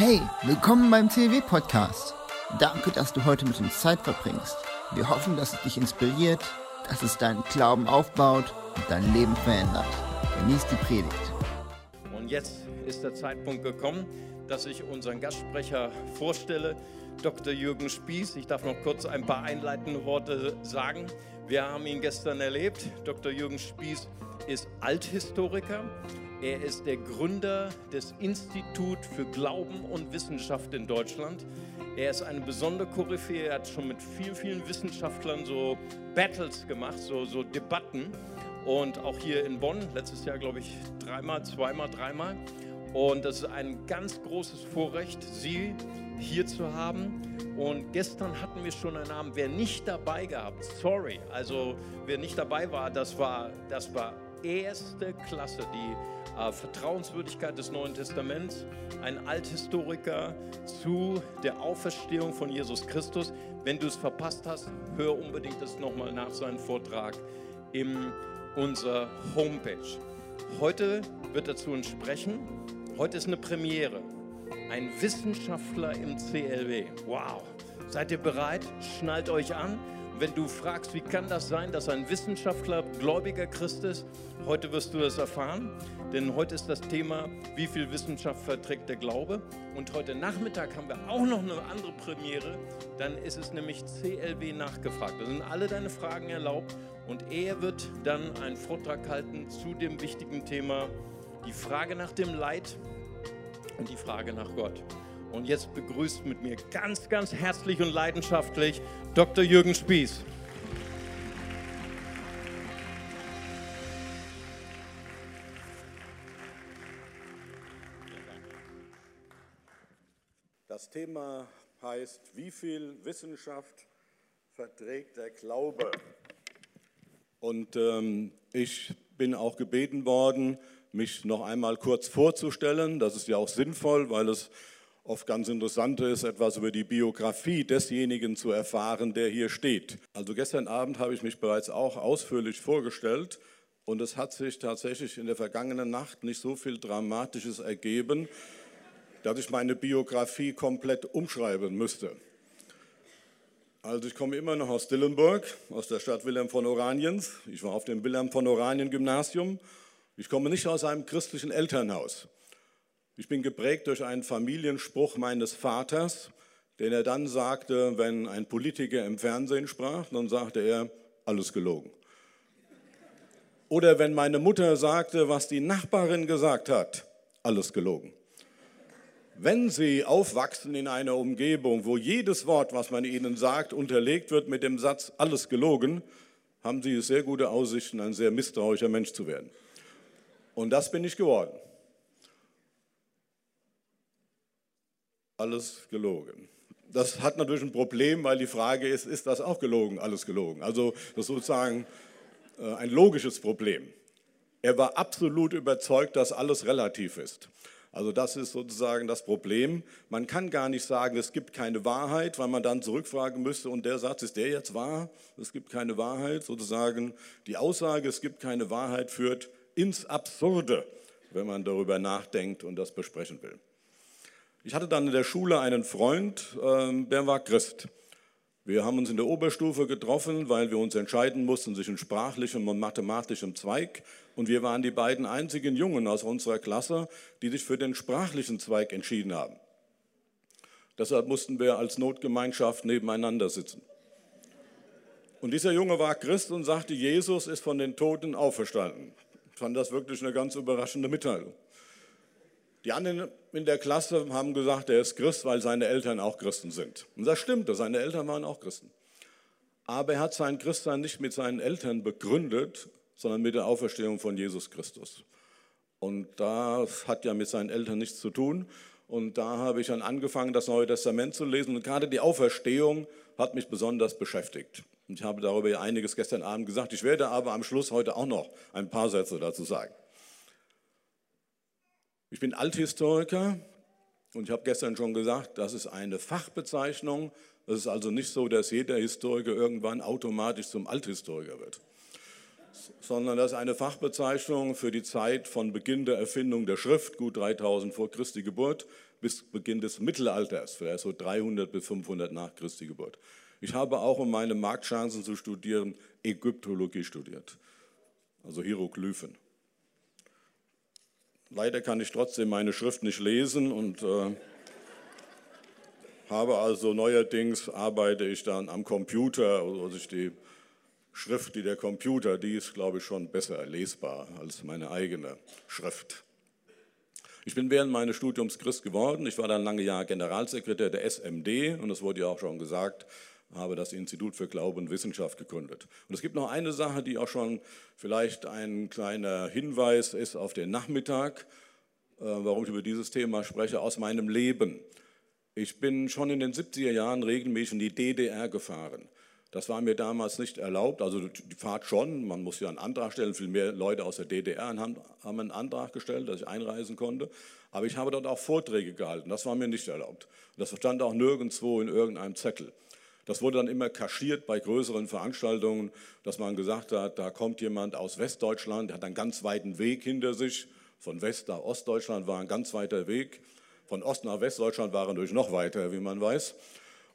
Hey, willkommen beim CW Podcast. Danke, dass du heute mit uns Zeit verbringst. Wir hoffen, dass es dich inspiriert, dass es deinen Glauben aufbaut und dein Leben verändert. Genieß die Predigt. Und jetzt ist der Zeitpunkt gekommen, dass ich unseren Gastsprecher vorstelle, Dr. Jürgen Spieß. Ich darf noch kurz ein paar einleitende Worte sagen. Wir haben ihn gestern erlebt. Dr. Jürgen Spieß ist Althistoriker. Er ist der Gründer des Institut für Glauben und Wissenschaft in Deutschland. Er ist eine besondere Koryphäe. Er hat schon mit vielen, vielen Wissenschaftlern so Battles gemacht, so, so Debatten. Und auch hier in Bonn, letztes Jahr glaube ich dreimal, zweimal, dreimal. Und das ist ein ganz großes Vorrecht, Sie hier zu haben. Und gestern hatten wir schon einen Namen. Wer nicht dabei gehabt, sorry, also wer nicht dabei war, das war, das war erste Klasse, die äh, Vertrauenswürdigkeit des Neuen Testaments, ein Althistoriker zu der Auferstehung von Jesus Christus. Wenn du es verpasst hast, hör unbedingt das nochmal nach seinem Vortrag in unserer Homepage. Heute wird er zu uns sprechen. Heute ist eine Premiere. Ein Wissenschaftler im CLW. Wow. Seid ihr bereit? Schnallt euch an wenn du fragst, wie kann das sein, dass ein Wissenschaftler gläubiger Christ ist, heute wirst du es erfahren, denn heute ist das Thema, wie viel Wissenschaft verträgt der Glaube. Und heute Nachmittag haben wir auch noch eine andere Premiere, dann ist es nämlich CLW nachgefragt. Da sind alle deine Fragen erlaubt und er wird dann einen Vortrag halten zu dem wichtigen Thema, die Frage nach dem Leid und die Frage nach Gott. Und jetzt begrüßt mit mir ganz, ganz herzlich und leidenschaftlich Dr. Jürgen Spieß. Das Thema heißt, wie viel Wissenschaft verträgt der Glaube? Und ähm, ich bin auch gebeten worden, mich noch einmal kurz vorzustellen. Das ist ja auch sinnvoll, weil es oft ganz interessant ist, etwas über die Biografie desjenigen zu erfahren, der hier steht. Also gestern Abend habe ich mich bereits auch ausführlich vorgestellt und es hat sich tatsächlich in der vergangenen Nacht nicht so viel Dramatisches ergeben, dass ich meine Biografie komplett umschreiben müsste. Also ich komme immer noch aus Dillenburg, aus der Stadt Wilhelm von Oraniens. Ich war auf dem Wilhelm von Oranien Gymnasium. Ich komme nicht aus einem christlichen Elternhaus. Ich bin geprägt durch einen Familienspruch meines Vaters, den er dann sagte, wenn ein Politiker im Fernsehen sprach, dann sagte er, alles gelogen. Oder wenn meine Mutter sagte, was die Nachbarin gesagt hat, alles gelogen. Wenn Sie aufwachsen in einer Umgebung, wo jedes Wort, was man Ihnen sagt, unterlegt wird mit dem Satz, alles gelogen, haben Sie sehr gute Aussichten, ein sehr misstrauischer Mensch zu werden. Und das bin ich geworden. Alles gelogen. Das hat natürlich ein Problem, weil die Frage ist, ist das auch gelogen, alles gelogen? Also das ist sozusagen äh, ein logisches Problem. Er war absolut überzeugt, dass alles relativ ist. Also das ist sozusagen das Problem. Man kann gar nicht sagen, es gibt keine Wahrheit, weil man dann zurückfragen müsste, und der Satz, ist der jetzt wahr? Es gibt keine Wahrheit. Sozusagen die Aussage, es gibt keine Wahrheit, führt ins Absurde, wenn man darüber nachdenkt und das besprechen will. Ich hatte dann in der Schule einen Freund, ähm, der war Christ. Wir haben uns in der Oberstufe getroffen, weil wir uns entscheiden mussten zwischen sprachlichem und mathematischem Zweig. Und wir waren die beiden einzigen Jungen aus unserer Klasse, die sich für den sprachlichen Zweig entschieden haben. Deshalb mussten wir als Notgemeinschaft nebeneinander sitzen. Und dieser Junge war Christ und sagte, Jesus ist von den Toten auferstanden. Ich fand das wirklich eine ganz überraschende Mitteilung. Die anderen in der Klasse haben gesagt, er ist Christ, weil seine Eltern auch Christen sind. Und das stimmt, seine Eltern waren auch Christen. Aber er hat sein Christsein nicht mit seinen Eltern begründet, sondern mit der Auferstehung von Jesus Christus. Und das hat ja mit seinen Eltern nichts zu tun. Und da habe ich dann angefangen, das Neue Testament zu lesen. Und gerade die Auferstehung hat mich besonders beschäftigt. Und ich habe darüber ja einiges gestern Abend gesagt. Ich werde aber am Schluss heute auch noch ein paar Sätze dazu sagen. Ich bin Althistoriker und ich habe gestern schon gesagt, das ist eine Fachbezeichnung. Es ist also nicht so, dass jeder Historiker irgendwann automatisch zum Althistoriker wird. sondern das ist eine Fachbezeichnung für die Zeit von Beginn der Erfindung der Schrift, gut 3000 vor Christi Geburt, bis Beginn des Mittelalters, vielleicht so 300 bis 500 nach Christi Geburt. Ich habe auch, um meine Marktchancen zu studieren, Ägyptologie studiert, also Hieroglyphen. Leider kann ich trotzdem meine Schrift nicht lesen und äh, habe also neuerdings arbeite ich dann am Computer, also ich die Schrift, die der Computer, die ist, glaube ich, schon besser lesbar als meine eigene Schrift. Ich bin während meines Studiums Christ geworden. Ich war dann lange Jahre Generalsekretär der SMD und es wurde ja auch schon gesagt, habe das Institut für Glaube und Wissenschaft gegründet. Und es gibt noch eine Sache, die auch schon vielleicht ein kleiner Hinweis ist auf den Nachmittag, äh, warum ich über dieses Thema spreche, aus meinem Leben. Ich bin schon in den 70er Jahren regelmäßig in die DDR gefahren. Das war mir damals nicht erlaubt, also die Fahrt schon, man muss ja einen Antrag stellen, viel mehr Leute aus der DDR haben, haben einen Antrag gestellt, dass ich einreisen konnte, aber ich habe dort auch Vorträge gehalten, das war mir nicht erlaubt. Das stand auch nirgendwo in irgendeinem Zettel. Das wurde dann immer kaschiert bei größeren Veranstaltungen, dass man gesagt hat, da kommt jemand aus Westdeutschland, der hat einen ganz weiten Weg hinter sich. Von West nach Ostdeutschland war ein ganz weiter Weg. Von Ost nach Westdeutschland war er natürlich noch weiter, wie man weiß.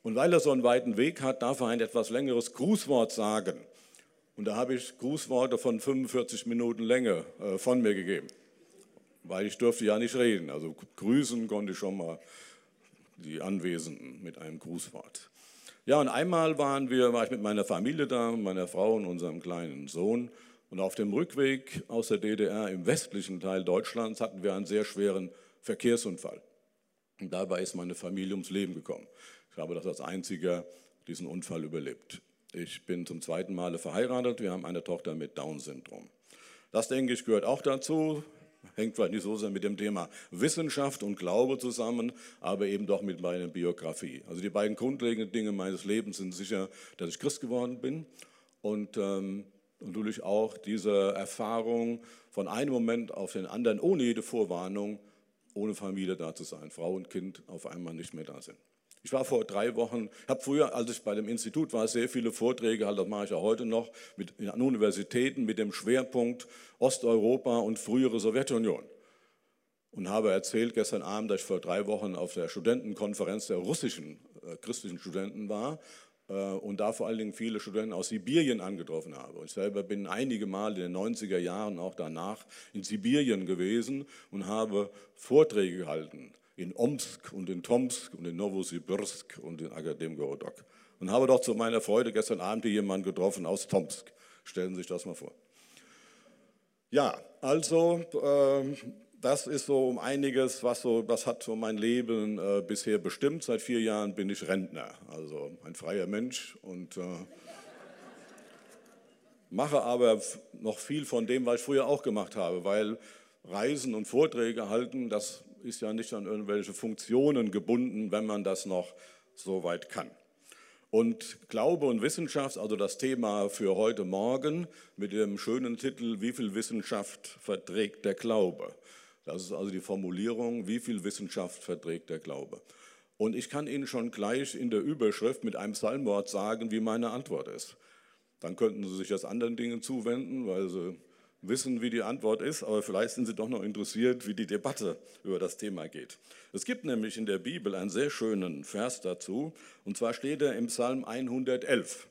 Und weil er so einen weiten Weg hat, darf er ein etwas längeres Grußwort sagen. Und da habe ich Grußworte von 45 Minuten Länge äh, von mir gegeben, weil ich durfte ja nicht reden. Also grüßen konnte ich schon mal die Anwesenden mit einem Grußwort. Ja, und einmal waren wir, war ich mit meiner Familie da, meiner Frau und unserem kleinen Sohn. Und auf dem Rückweg aus der DDR im westlichen Teil Deutschlands hatten wir einen sehr schweren Verkehrsunfall. Und dabei ist meine Familie ums Leben gekommen. Ich habe das als einziger diesen Unfall überlebt. Ich bin zum zweiten Male verheiratet. Wir haben eine Tochter mit Down-Syndrom. Das, denke ich, gehört auch dazu hängt vielleicht nicht so sehr mit dem Thema Wissenschaft und Glaube zusammen, aber eben doch mit meiner Biografie. Also die beiden grundlegenden Dinge meines Lebens sind sicher, dass ich Christ geworden bin und ähm, natürlich auch diese Erfahrung von einem Moment auf den anderen, ohne jede Vorwarnung, ohne Familie da zu sein, Frau und Kind auf einmal nicht mehr da sind. Ich war vor drei Wochen, habe früher, als ich bei dem Institut war, sehr viele Vorträge, halt, das mache ich auch heute noch, mit, an Universitäten mit dem Schwerpunkt Osteuropa und frühere Sowjetunion. Und habe erzählt gestern Abend, dass ich vor drei Wochen auf der Studentenkonferenz der russischen äh, christlichen Studenten war äh, und da vor allen Dingen viele Studenten aus Sibirien angetroffen habe. Ich selber bin einige Mal in den 90er Jahren auch danach in Sibirien gewesen und habe Vorträge gehalten in Omsk und in Tomsk und in Novosibirsk und in Akademgorodok. Und habe doch zu meiner Freude gestern Abend jemanden getroffen aus Tomsk. Stellen Sie sich das mal vor. Ja, also äh, das ist so um einiges, was so, das hat so mein Leben äh, bisher bestimmt. Seit vier Jahren bin ich Rentner, also ein freier Mensch und äh, mache aber noch viel von dem, was ich früher auch gemacht habe, weil Reisen und Vorträge halten, das ist ja nicht an irgendwelche Funktionen gebunden, wenn man das noch so weit kann. Und Glaube und Wissenschaft, also das Thema für heute Morgen mit dem schönen Titel Wie viel Wissenschaft verträgt der Glaube? Das ist also die Formulierung, wie viel Wissenschaft verträgt der Glaube? Und ich kann Ihnen schon gleich in der Überschrift mit einem Psalmwort sagen, wie meine Antwort ist. Dann könnten Sie sich das anderen Dingen zuwenden, weil Sie wissen, wie die Antwort ist, aber vielleicht sind Sie doch noch interessiert, wie die Debatte über das Thema geht. Es gibt nämlich in der Bibel einen sehr schönen Vers dazu, und zwar steht er im Psalm 111,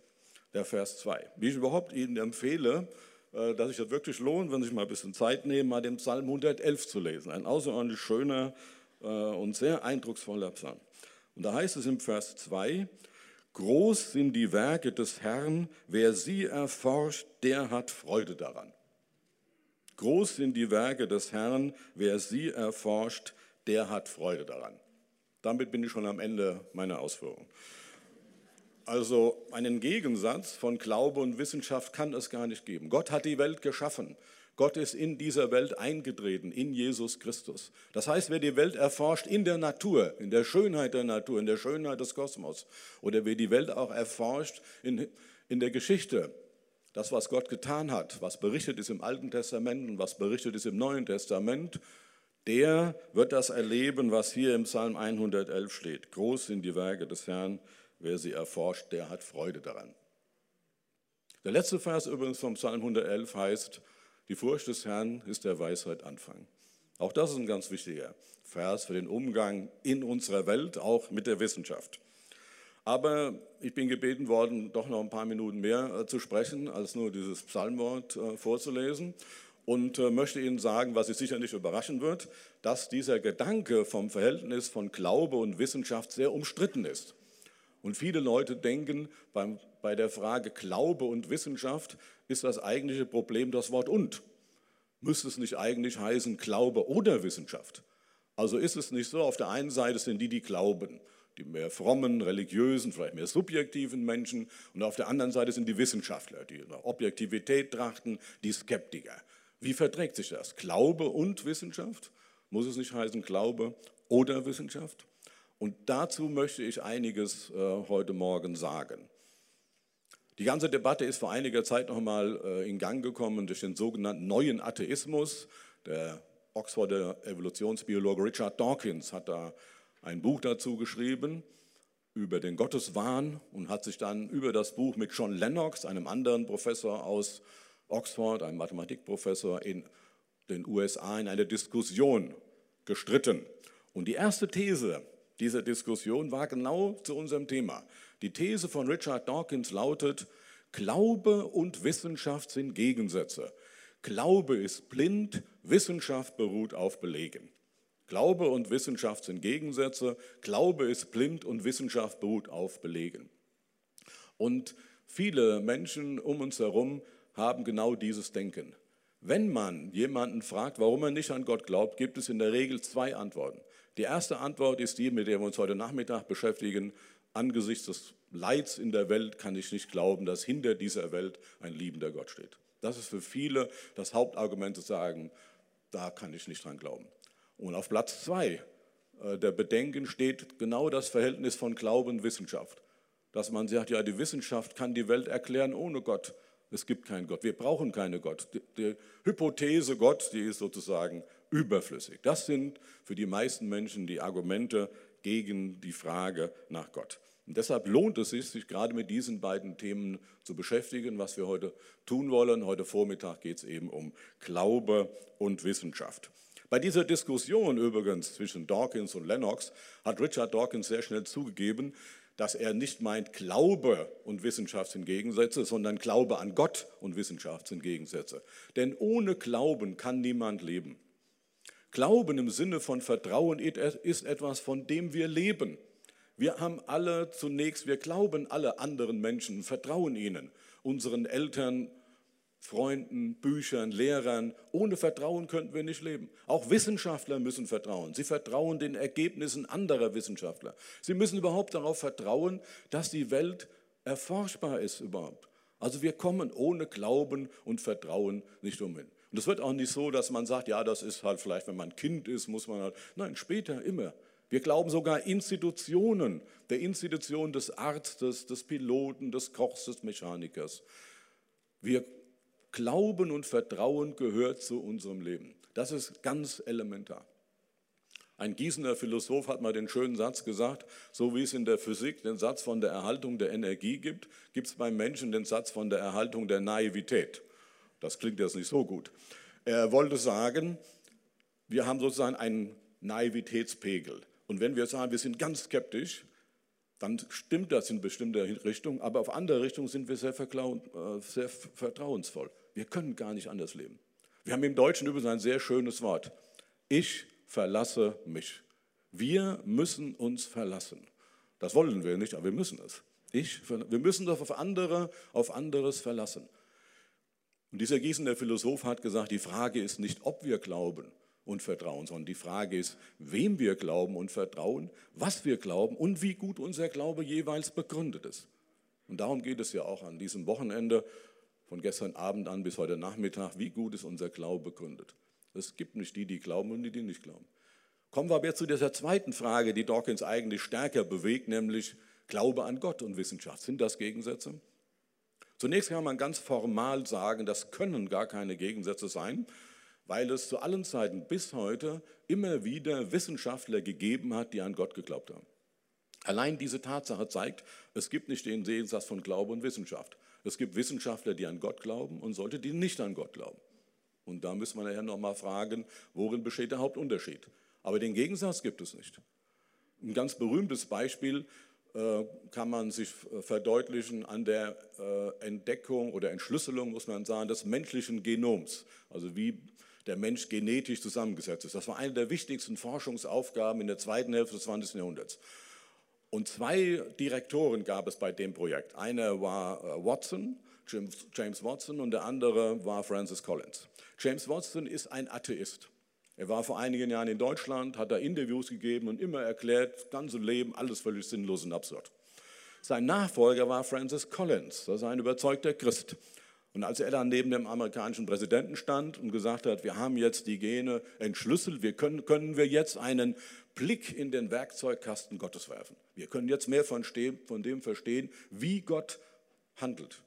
der Vers 2. Wie ich überhaupt Ihnen empfehle, äh, dass sich das wirklich lohnt, wenn Sie sich mal ein bisschen Zeit nehmen, mal den Psalm 111 zu lesen. Ein außerordentlich schöner äh, und sehr eindrucksvoller Psalm. Und da heißt es im Vers 2, Groß sind die Werke des Herrn, wer sie erforscht, der hat Freude daran. Groß sind die Werke des Herrn, wer sie erforscht, der hat Freude daran. Damit bin ich schon am Ende meiner Ausführung. Also einen Gegensatz von Glaube und Wissenschaft kann es gar nicht geben. Gott hat die Welt geschaffen. Gott ist in dieser Welt eingetreten, in Jesus Christus. Das heißt, wer die Welt erforscht in der Natur, in der Schönheit der Natur, in der Schönheit des Kosmos, oder wer die Welt auch erforscht in, in der Geschichte, das, was Gott getan hat, was berichtet ist im Alten Testament und was berichtet ist im Neuen Testament, der wird das erleben, was hier im Psalm 111 steht. Groß sind die Werke des Herrn, wer sie erforscht, der hat Freude daran. Der letzte Vers übrigens vom Psalm 111 heißt, die Furcht des Herrn ist der Weisheit Anfang. Auch das ist ein ganz wichtiger Vers für den Umgang in unserer Welt, auch mit der Wissenschaft. Aber ich bin gebeten worden, doch noch ein paar Minuten mehr äh, zu sprechen, als nur dieses Psalmwort äh, vorzulesen. Und äh, möchte Ihnen sagen, was Sie sicher nicht überraschen wird, dass dieser Gedanke vom Verhältnis von Glaube und Wissenschaft sehr umstritten ist. Und viele Leute denken, beim, bei der Frage Glaube und Wissenschaft ist das eigentliche Problem das Wort und. Müsste es nicht eigentlich heißen Glaube oder Wissenschaft? Also ist es nicht so, auf der einen Seite sind die, die glauben, die mehr frommen, religiösen, vielleicht mehr subjektiven Menschen. Und auf der anderen Seite sind die Wissenschaftler, die nach Objektivität trachten, die Skeptiker. Wie verträgt sich das? Glaube und Wissenschaft? Muss es nicht heißen Glaube oder Wissenschaft? Und dazu möchte ich einiges äh, heute Morgen sagen. Die ganze Debatte ist vor einiger Zeit noch mal äh, in Gang gekommen durch den sogenannten neuen Atheismus. Der Oxforder Evolutionsbiologe Richard Dawkins hat da ein Buch dazu geschrieben über den Gotteswahn und hat sich dann über das Buch mit John Lennox, einem anderen Professor aus Oxford, einem Mathematikprofessor in den USA, in eine Diskussion gestritten. Und die erste These dieser Diskussion war genau zu unserem Thema. Die These von Richard Dawkins lautet, Glaube und Wissenschaft sind Gegensätze. Glaube ist blind, Wissenschaft beruht auf Belegen. Glaube und Wissenschaft sind Gegensätze. Glaube ist blind und Wissenschaft beruht auf Belegen. Und viele Menschen um uns herum haben genau dieses Denken. Wenn man jemanden fragt, warum er nicht an Gott glaubt, gibt es in der Regel zwei Antworten. Die erste Antwort ist die, mit der wir uns heute Nachmittag beschäftigen. Angesichts des Leids in der Welt kann ich nicht glauben, dass hinter dieser Welt ein liebender Gott steht. Das ist für viele das Hauptargument zu sagen, da kann ich nicht dran glauben. Und auf Platz zwei äh, der Bedenken steht genau das Verhältnis von Glauben und Wissenschaft. Dass man sagt, ja, die Wissenschaft kann die Welt erklären ohne Gott. Es gibt keinen Gott. Wir brauchen keinen Gott. Die, die Hypothese Gott, die ist sozusagen überflüssig. Das sind für die meisten Menschen die Argumente gegen die Frage nach Gott. Und deshalb lohnt es sich, sich gerade mit diesen beiden Themen zu beschäftigen, was wir heute tun wollen. Heute Vormittag geht es eben um Glaube und Wissenschaft. Bei dieser Diskussion übrigens zwischen Dawkins und Lennox hat Richard Dawkins sehr schnell zugegeben, dass er nicht meint, Glaube und Wissenschaft sind Gegensätze, sondern Glaube an Gott und Wissenschaft sind Gegensätze. Denn ohne Glauben kann niemand leben. Glauben im Sinne von Vertrauen ist etwas, von dem wir leben. Wir haben alle zunächst, wir glauben alle anderen Menschen, vertrauen ihnen, unseren Eltern, Freunden, Büchern, Lehrern. Ohne Vertrauen könnten wir nicht leben. Auch Wissenschaftler müssen vertrauen. Sie vertrauen den Ergebnissen anderer Wissenschaftler. Sie müssen überhaupt darauf vertrauen, dass die Welt erforschbar ist überhaupt. Also wir kommen ohne Glauben und Vertrauen nicht umhin. Und es wird auch nicht so, dass man sagt, ja, das ist halt vielleicht, wenn man Kind ist, muss man halt. Nein, später immer. Wir glauben sogar Institutionen, der Institution des Arztes, des Piloten, des Kochs, des Mechanikers. Wir Glauben und Vertrauen gehört zu unserem Leben. Das ist ganz elementar. Ein Gießener Philosoph hat mal den schönen Satz gesagt, so wie es in der Physik den Satz von der Erhaltung der Energie gibt, gibt es beim Menschen den Satz von der Erhaltung der Naivität. Das klingt jetzt nicht so gut. Er wollte sagen, wir haben sozusagen einen Naivitätspegel. Und wenn wir sagen, wir sind ganz skeptisch, dann stimmt das in bestimmter Richtung, aber auf andere Richtungen sind wir sehr, äh, sehr vertrauensvoll. Wir können gar nicht anders leben. Wir haben im Deutschen übrigens ein sehr schönes Wort. Ich verlasse mich. Wir müssen uns verlassen. Das wollen wir nicht, aber wir müssen es. Ich, wir müssen doch auf andere, auf anderes verlassen. Und dieser Gießener Philosoph hat gesagt, die Frage ist nicht, ob wir glauben und vertrauen, sondern die Frage ist, wem wir glauben und vertrauen, was wir glauben und wie gut unser Glaube jeweils begründet ist. Und darum geht es ja auch an diesem Wochenende von gestern Abend an bis heute Nachmittag, wie gut ist unser Glaube begründet. Es gibt nicht die, die glauben und die, die nicht glauben. Kommen wir aber jetzt zu dieser zweiten Frage, die Dawkins eigentlich stärker bewegt, nämlich Glaube an Gott und Wissenschaft. Sind das Gegensätze? Zunächst kann man ganz formal sagen, das können gar keine Gegensätze sein, weil es zu allen Zeiten bis heute immer wieder Wissenschaftler gegeben hat, die an Gott geglaubt haben. Allein diese Tatsache zeigt, es gibt nicht den Gegensatz von Glaube und Wissenschaft. Es gibt Wissenschaftler, die an Gott glauben und solche, die nicht an Gott glauben. Und da müssen wir nachher nochmal fragen, worin besteht der Hauptunterschied. Aber den Gegensatz gibt es nicht. Ein ganz berühmtes Beispiel äh, kann man sich äh, verdeutlichen an der äh, Entdeckung oder Entschlüsselung, muss man sagen, des menschlichen Genoms. Also wie der Mensch genetisch zusammengesetzt ist. Das war eine der wichtigsten Forschungsaufgaben in der zweiten Hälfte des 20. Jahrhunderts. Und zwei Direktoren gab es bei dem Projekt. Einer war Watson, James Watson, und der andere war Francis Collins. James Watson ist ein Atheist. Er war vor einigen Jahren in Deutschland, hat da Interviews gegeben und immer erklärt, das ganze Leben, alles völlig sinnlos und absurd. Sein Nachfolger war Francis Collins, das ist ein überzeugter Christ. Und als er dann neben dem amerikanischen Präsidenten stand und gesagt hat, wir haben jetzt die Gene entschlüsselt, wir können, können wir jetzt einen Blick in den Werkzeugkasten Gottes werfen. Wir können jetzt mehr von, dem verstehen, wie Gott handelt.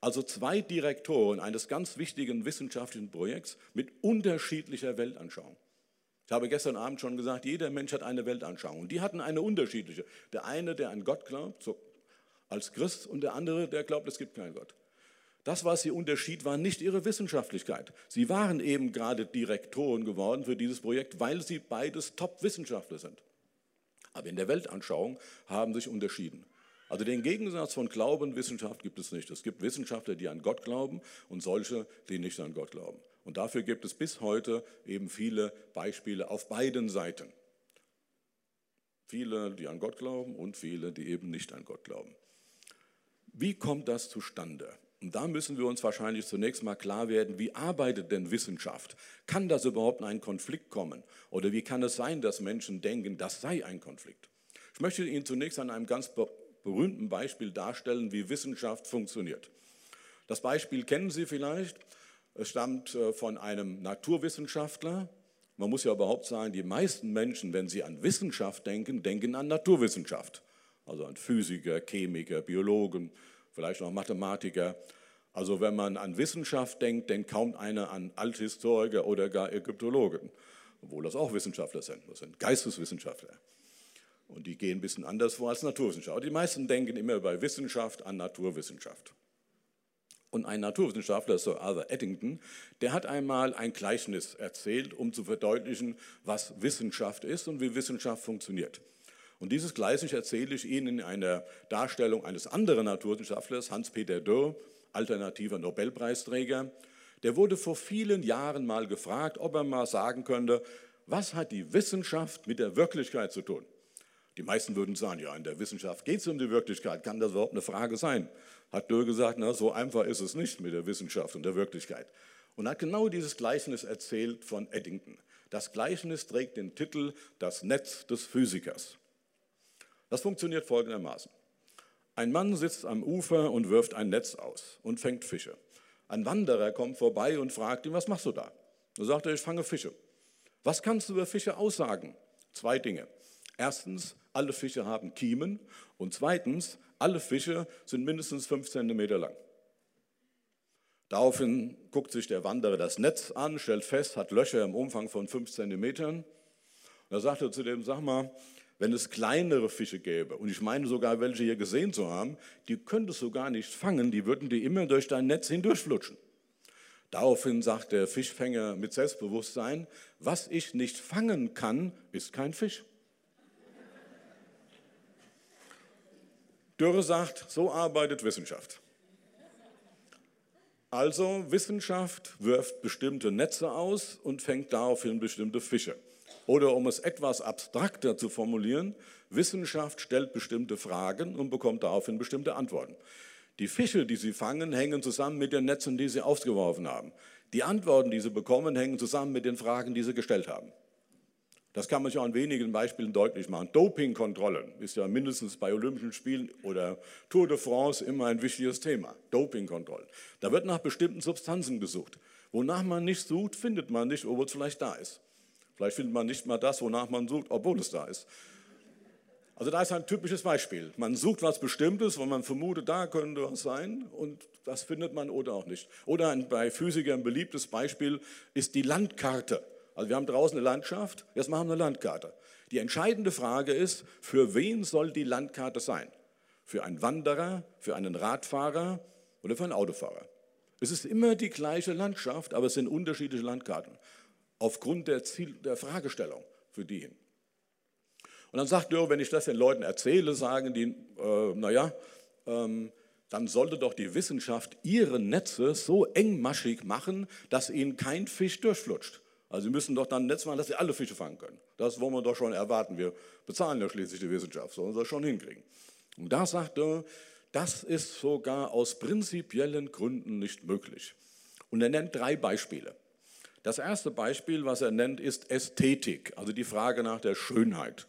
Also zwei Direktoren eines ganz wichtigen wissenschaftlichen Projekts mit unterschiedlicher Weltanschauung. Ich habe gestern Abend schon gesagt, jeder Mensch hat eine Weltanschauung. Und die hatten eine unterschiedliche. Der eine, der an Gott glaubt, so als Christ, und der andere, der glaubt, es gibt keinen Gott. Das, was sie unterschied, war nicht ihre Wissenschaftlichkeit. Sie waren eben gerade Direktoren geworden für dieses Projekt, weil sie beides Top-Wissenschaftler sind. Aber in der Weltanschauung haben sich unterschieden. Also den Gegensatz von Glaube und Wissenschaft gibt es nicht. Es gibt Wissenschaftler, die an Gott glauben und solche, die nicht an Gott glauben. Und dafür gibt es bis heute eben viele Beispiele auf beiden Seiten. Viele, die an Gott glauben und viele, die eben nicht an Gott glauben. Wie kommt das zustande? Und da müssen wir uns wahrscheinlich zunächst mal klar werden, wie arbeitet denn Wissenschaft? Kann das überhaupt in einen Konflikt kommen? Oder wie kann es sein, dass Menschen denken, das sei ein Konflikt? Ich möchte Ihnen zunächst an einem ganz berühmten Beispiel darstellen, wie Wissenschaft funktioniert. Das Beispiel kennen Sie vielleicht. Es stammt äh, von einem Naturwissenschaftler. Man muss ja überhaupt sagen, die meisten Menschen, wenn sie an Wissenschaft denken, denken an Naturwissenschaft. Also an Physiker, Chemiker, Biologen, vielleicht noch Mathematiker. Also wenn man an Wissenschaft denkt, denkt kaum einer an Althistoriker oder gar Ägyptologen, obwohl das auch Wissenschaftler sind. Das sind Geisteswissenschaftler. Und die gehen ein bisschen anders vor als Naturwissenschaft. Die meisten denken immer bei Wissenschaft an Naturwissenschaft. Und ein Naturwissenschaftler, Sir Arthur Eddington, der hat einmal ein Gleichnis erzählt, um zu verdeutlichen, was Wissenschaft ist und wie Wissenschaft funktioniert. Und dieses Gleichnis erzähle ich Ihnen in einer Darstellung eines anderen Naturwissenschaftlers, Hans-Peter Dürr, alternativer Nobelpreisträger. Der wurde vor vielen Jahren mal gefragt, ob er mal sagen könnte, was hat die Wissenschaft mit der Wirklichkeit zu tun? Die meisten würden sagen, ja, in der Wissenschaft geht es um die Wirklichkeit. Kann das überhaupt eine Frage sein? Hat Dürr gesagt, na, so einfach ist es nicht mit der Wissenschaft und der Wirklichkeit. Und hat genau dieses Gleichnis erzählt von Eddington. Das Gleichnis trägt den Titel Das Netz des Physikers. Das funktioniert folgendermaßen. Ein Mann sitzt am Ufer und wirft ein Netz aus und fängt Fische. Ein Wanderer kommt vorbei und fragt ihn, was machst du da? Da sagt er, ich fange Fische. Was kannst du über Fische aussagen? Zwei Dinge. Erstens, alle Fische haben Kiemen und zweitens, alle Fische sind mindestens fünf Zentimeter lang. Daraufhin guckt sich der Wanderer das Netz an, stellt fest, hat Löcher im Umfang von fünf Zentimetern. Da sagt er zu dem, sag mal, wenn es kleinere Fische gäbe, und ich meine sogar welche hier gesehen zu haben, die könntest du gar nicht fangen, die würden dir immer durch dein Netz hindurchflutschen. Daraufhin sagt der Fischfänger mit Selbstbewusstsein, was ich nicht fangen kann, ist kein Fisch. Dürre sagt, so arbeitet Wissenschaft. Also Wissenschaft wirft bestimmte Netze aus und fängt daraufhin bestimmte Fische. Oder um es etwas abstrakter zu formulieren, Wissenschaft stellt bestimmte Fragen und bekommt daraufhin bestimmte Antworten. Die Fische, die sie fangen, hängen zusammen mit den Netzen, die sie ausgeworfen haben. Die Antworten, die sie bekommen, hängen zusammen mit den Fragen, die sie gestellt haben. Das kann man sich auch an wenigen Beispielen deutlich machen. Dopingkontrollen ist ja mindestens bei Olympischen Spielen oder Tour de France immer ein wichtiges Thema. Dopingkontrollen. Da wird nach bestimmten Substanzen gesucht. Wonach man nicht sucht, findet man nicht, obwohl es vielleicht da ist. Vielleicht findet man nicht mal das, wonach man sucht, obwohl es da ist. Also da ist ein typisches Beispiel. Man sucht was Bestimmtes, wo man vermutet, da könnte was sein und das findet man oder auch nicht. Oder ein, bei Physikern beliebtes Beispiel ist die Landkarte. Also wir haben draußen eine Landschaft, jetzt machen wir eine Landkarte. Die entscheidende Frage ist, für wen soll die Landkarte sein? Für einen Wanderer, für einen Radfahrer oder für einen Autofahrer? Es ist immer die gleiche Landschaft, aber es sind unterschiedliche Landkarten. Aufgrund der, Ziel, der Fragestellung für die hin. Und dann sagt Dürr, wenn ich das den Leuten erzähle, sagen die, äh, naja, ähm, dann sollte doch die Wissenschaft ihre Netze so engmaschig machen, dass ihnen kein Fisch durchflutscht. Also sie müssen doch dann ein Netz machen, dass sie alle Fische fangen können. Das wollen wir doch schon erwarten. Wir bezahlen ja schließlich die Wissenschaft, sollen sie das schon hinkriegen. Und da sagt er, das ist sogar aus prinzipiellen Gründen nicht möglich. Und er nennt drei Beispiele. Das erste Beispiel, was er nennt, ist Ästhetik, also die Frage nach der Schönheit.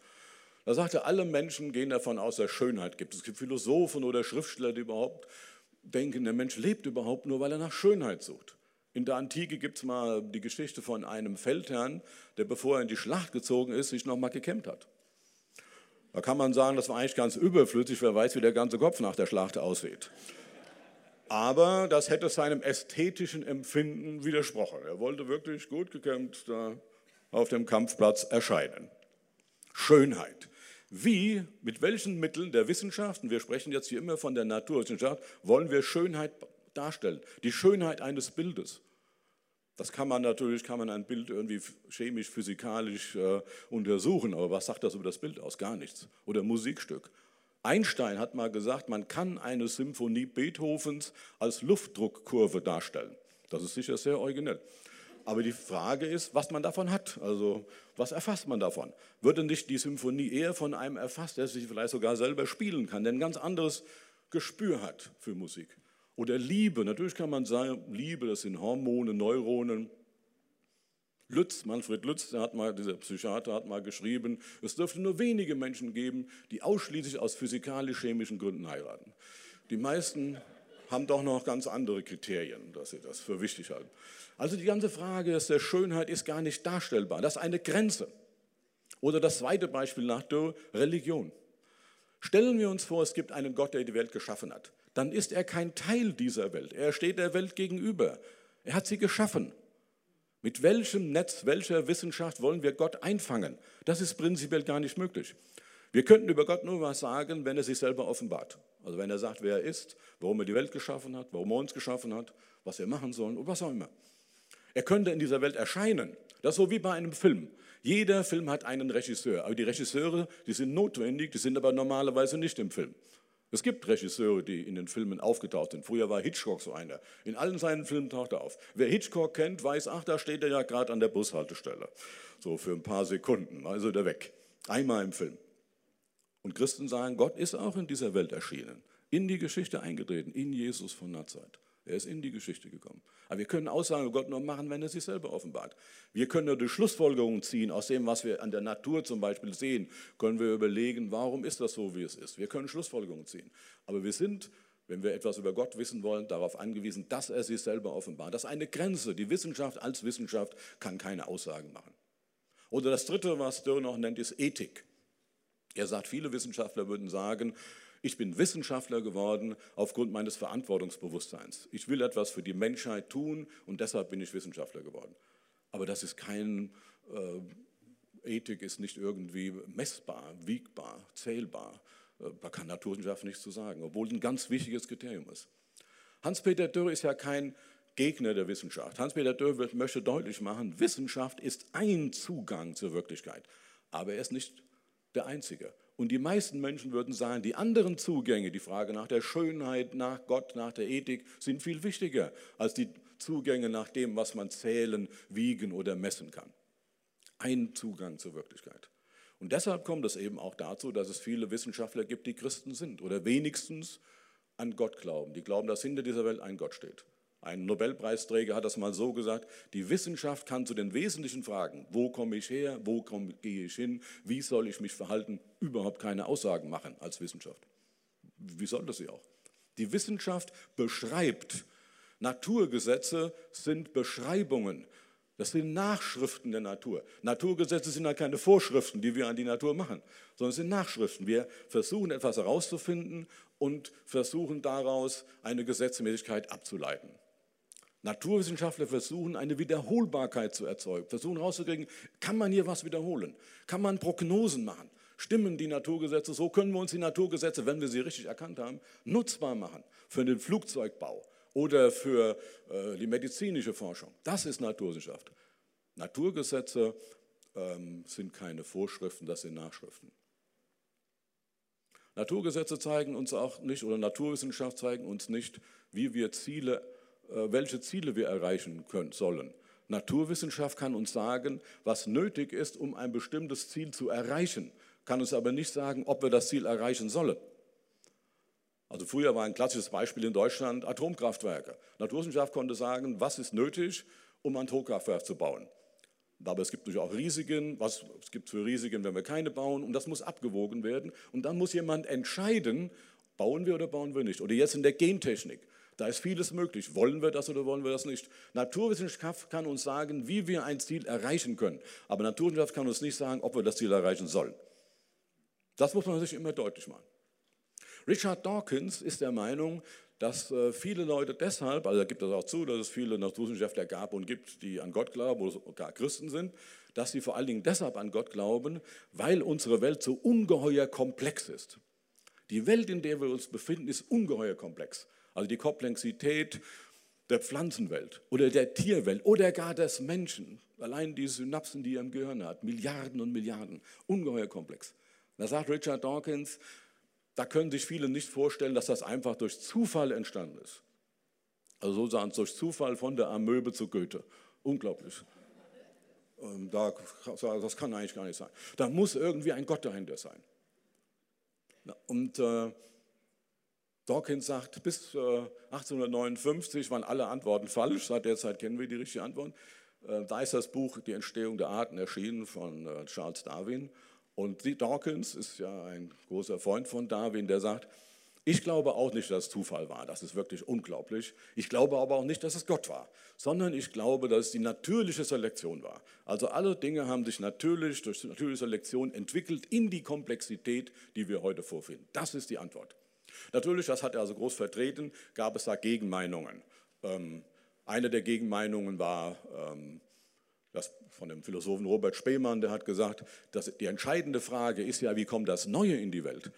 Da sagt er, alle Menschen gehen davon aus, dass es Schönheit gibt. Es gibt Philosophen oder Schriftsteller, die überhaupt denken, der Mensch lebt überhaupt nur, weil er nach Schönheit sucht. In der Antike gibt es mal die Geschichte von einem Feldherrn, der bevor er in die Schlacht gezogen ist, sich nochmal gekämmt hat. Da kann man sagen, das war eigentlich ganz überflüssig, wer weiß, wie der ganze Kopf nach der Schlacht aussieht. Aber das hätte seinem ästhetischen Empfinden widersprochen. Er wollte wirklich gut gekämmt da auf dem Kampfplatz erscheinen. Schönheit. Wie, mit welchen Mitteln der Wissenschaft, und wir sprechen jetzt hier immer von der Naturwissenschaft, wollen wir Schönheit darstellen? Die Schönheit eines Bildes. Das kann man natürlich, kann man ein Bild irgendwie chemisch, physikalisch äh, untersuchen, aber was sagt das über das Bild aus? Gar nichts. Oder Musikstück. Einstein hat mal gesagt, man kann eine Symphonie Beethovens als Luftdruckkurve darstellen. Das ist sicher sehr originell. Aber die Frage ist, was man davon hat. Also, was erfasst man davon? Würde nicht die Symphonie eher von einem erfasst, der sich vielleicht sogar selber spielen kann, der ein ganz anderes Gespür hat für Musik? Oder Liebe. Natürlich kann man sagen, Liebe, das sind Hormone, Neuronen. Lütz, Manfred Lütz, der hat mal, dieser Psychiater hat mal geschrieben, es dürfte nur wenige Menschen geben, die ausschließlich aus physikalisch-chemischen Gründen heiraten. Die meisten haben doch noch ganz andere Kriterien, dass sie das für wichtig halten. Also die ganze Frage der Schönheit ist gar nicht darstellbar. Das ist eine Grenze. Oder das zweite Beispiel nach der Religion. Stellen wir uns vor, es gibt einen Gott, der die Welt geschaffen hat dann ist er kein Teil dieser Welt. Er steht der Welt gegenüber. Er hat sie geschaffen. Mit welchem Netz, welcher Wissenschaft wollen wir Gott einfangen? Das ist prinzipiell gar nicht möglich. Wir könnten über Gott nur was sagen, wenn er sich selber offenbart. Also wenn er sagt, wer er ist, warum er die Welt geschaffen hat, warum er uns geschaffen hat, was wir machen sollen und was auch immer. Er könnte in dieser Welt erscheinen. Das ist so wie bei einem Film. Jeder Film hat einen Regisseur. Aber die Regisseure, die sind notwendig, die sind aber normalerweise nicht im Film. Es gibt Regisseure, die in den Filmen aufgetaucht sind. Früher war Hitchcock so einer. In allen seinen Filmen taucht er auf. Wer Hitchcock kennt, weiß, ach, da steht er ja gerade an der Bushaltestelle. So für ein paar Sekunden, also der weg. Einmal im Film. Und Christen sagen, Gott ist auch in dieser Welt erschienen, in die Geschichte eingetreten, in Jesus von Nazareth. Er ist in die Geschichte gekommen. Aber wir können Aussagen über Gott nur machen, wenn er sich selber offenbart. Wir können nur die Schlussfolgerungen ziehen aus dem, was wir an der Natur zum Beispiel sehen, können wir überlegen, warum ist das so, wie es ist. Wir können Schlussfolgerungen ziehen. Aber wir sind, wenn wir etwas über Gott wissen wollen, darauf angewiesen, dass er sich selber offenbart. Das ist eine Grenze. Die Wissenschaft als Wissenschaft kann keine Aussagen machen. Oder das Dritte, was Dürr noch nennt, ist Ethik. Er sagt, viele Wissenschaftler würden sagen, ich bin Wissenschaftler geworden aufgrund meines Verantwortungsbewusstseins. Ich will etwas für die Menschheit tun und deshalb bin ich Wissenschaftler geworden. Aber das ist kein, äh, Ethik ist nicht irgendwie messbar, wiegbar, zählbar. Äh, da kann Naturwissenschaft nichts zu sagen, obwohl ein ganz wichtiges Kriterium ist. Hans-Peter Dürr ist ja kein Gegner der Wissenschaft. Hans-Peter Dürr möchte deutlich machen, Wissenschaft ist ein Zugang zur Wirklichkeit, aber er ist nicht der einzige. Und die meisten Menschen würden sagen, die anderen Zugänge, die Frage nach der Schönheit, nach Gott, nach der Ethik, sind viel wichtiger als die Zugänge nach dem, was man zählen, wiegen oder messen kann. Ein Zugang zur Wirklichkeit. Und deshalb kommt es eben auch dazu, dass es viele Wissenschaftler gibt, die Christen sind oder wenigstens an Gott glauben. Die glauben, dass hinter dieser Welt ein Gott steht. Ein Nobelpreisträger hat das mal so gesagt, die Wissenschaft kann zu den wesentlichen Fragen, wo komme ich her, wo komme, gehe ich hin, wie soll ich mich verhalten, überhaupt keine Aussagen machen als Wissenschaft. Wie soll das sie auch? Die Wissenschaft beschreibt, Naturgesetze sind Beschreibungen, das sind Nachschriften der Natur. Naturgesetze sind ja keine Vorschriften, die wir an die Natur machen, sondern es sind Nachschriften. Wir versuchen etwas herauszufinden und versuchen daraus eine Gesetzmäßigkeit abzuleiten. Naturwissenschaftler versuchen, eine Wiederholbarkeit zu erzeugen, versuchen herauszukriegen, kann man hier was wiederholen? Kann man Prognosen machen? Stimmen die Naturgesetze? So können wir uns die Naturgesetze, wenn wir sie richtig erkannt haben, nutzbar machen für den Flugzeugbau oder für äh, die medizinische Forschung. Das ist Naturwissenschaft. Naturgesetze ähm, sind keine Vorschriften, das sind Nachschriften. Naturgesetze zeigen uns auch nicht, oder Naturwissenschaft zeigen uns nicht, wie wir Ziele äh, welche Ziele wir erreichen können, sollen. Naturwissenschaft kann uns sagen, was nötig ist, um ein bestimmtes Ziel zu erreichen, kann uns aber nicht sagen, ob wir das Ziel erreichen sollen. Also früher war ein klassisches Beispiel in Deutschland Atomkraftwerke. Naturwissenschaft konnte sagen, was ist nötig, um ein Atomkraftwerk zu bauen. Aber es gibt natürlich auch Risiken, was es gibt für Risiken, wenn wir keine bauen, und das muss abgewogen werden. Und dann muss jemand entscheiden, bauen wir oder bauen wir nicht. Oder jetzt in der Gentechnik. Da ist vieles möglich. Wollen wir das oder wollen wir das nicht? Naturwissenschaft kann uns sagen, wie wir ein Ziel erreichen können. Aber Naturwissenschaft kann uns nicht sagen, ob wir das Ziel erreichen sollen. Das muss man sich immer deutlich machen. Richard Dawkins ist der Meinung, dass äh, viele Leute deshalb, also er gibt das auch zu, dass es viele Naturwissenschaftler gab und gibt, die an Gott glauben oder gar Christen sind, dass sie vor allen Dingen deshalb an Gott glauben, weil unsere Welt so ungeheuer komplex ist. Die Welt, in der wir uns befinden, ist ungeheuer komplex. Also die Komplexität der Pflanzenwelt oder der Tierwelt oder gar des Menschen. Allein die Synapsen, die er im Gehirn hat, Milliarden und Milliarden, ungeheuer komplex. Da sagt Richard Dawkins, da können sich viele nicht vorstellen, dass das einfach durch Zufall entstanden ist. Also sozusagen durch Zufall von der Amöbe zu Goethe. Unglaublich. Ähm, das kann eigentlich gar nicht sein. Da muss irgendwie ein Gott dahinter sein. Und äh, Dawkins sagt, bis 1859 äh, waren alle Antworten falsch. Seit der Zeit kennen wir die richtige Antwort. Äh, da ist das Buch Die Entstehung der Arten erschienen von äh, Charles Darwin. Und Dawkins ist ja ein großer Freund von Darwin, der sagt, ich glaube auch nicht, dass es Zufall war. Das ist wirklich unglaublich. Ich glaube aber auch nicht, dass es Gott war, sondern ich glaube, dass es die natürliche Selektion war. Also alle Dinge haben sich natürlich durch natürliche Selektion entwickelt in die Komplexität, die wir heute vorfinden. Das ist die Antwort. Natürlich, das hat er also groß vertreten, gab es da Gegenmeinungen. Ähm, eine der Gegenmeinungen war ähm, das von dem Philosophen Robert Spemann, der hat gesagt, dass die entscheidende Frage ist ja, wie kommt das Neue in die Welt?